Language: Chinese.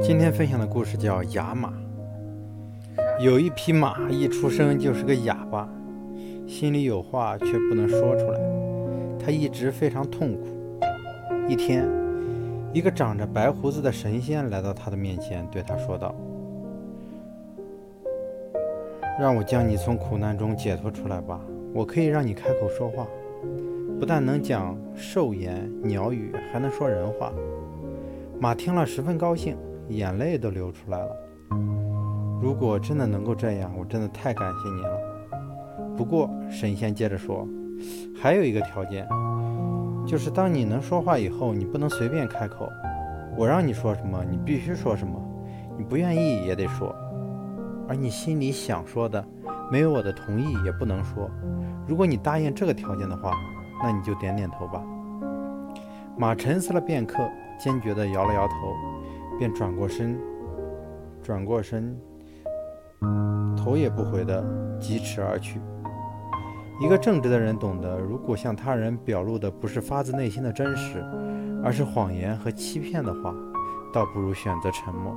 今天分享的故事叫《哑马》。有一匹马一出生就是个哑巴，心里有话却不能说出来，他一直非常痛苦。一天，一个长着白胡子的神仙来到他的面前，对他说道：“让我将你从苦难中解脱出来吧，我可以让你开口说话，不但能讲兽言、鸟语，还能说人话。”马听了十分高兴。眼泪都流出来了。如果真的能够这样，我真的太感谢你了。不过，神仙接着说，还有一个条件，就是当你能说话以后，你不能随便开口。我让你说什么，你必须说什么；你不愿意也得说。而你心里想说的，没有我的同意也不能说。如果你答应这个条件的话，那你就点点头吧。马沉思了片刻，坚决地摇了摇头。便转过身，转过身，头也不回的疾驰而去。一个正直的人懂得，如果向他人表露的不是发自内心的真实，而是谎言和欺骗的话，倒不如选择沉默。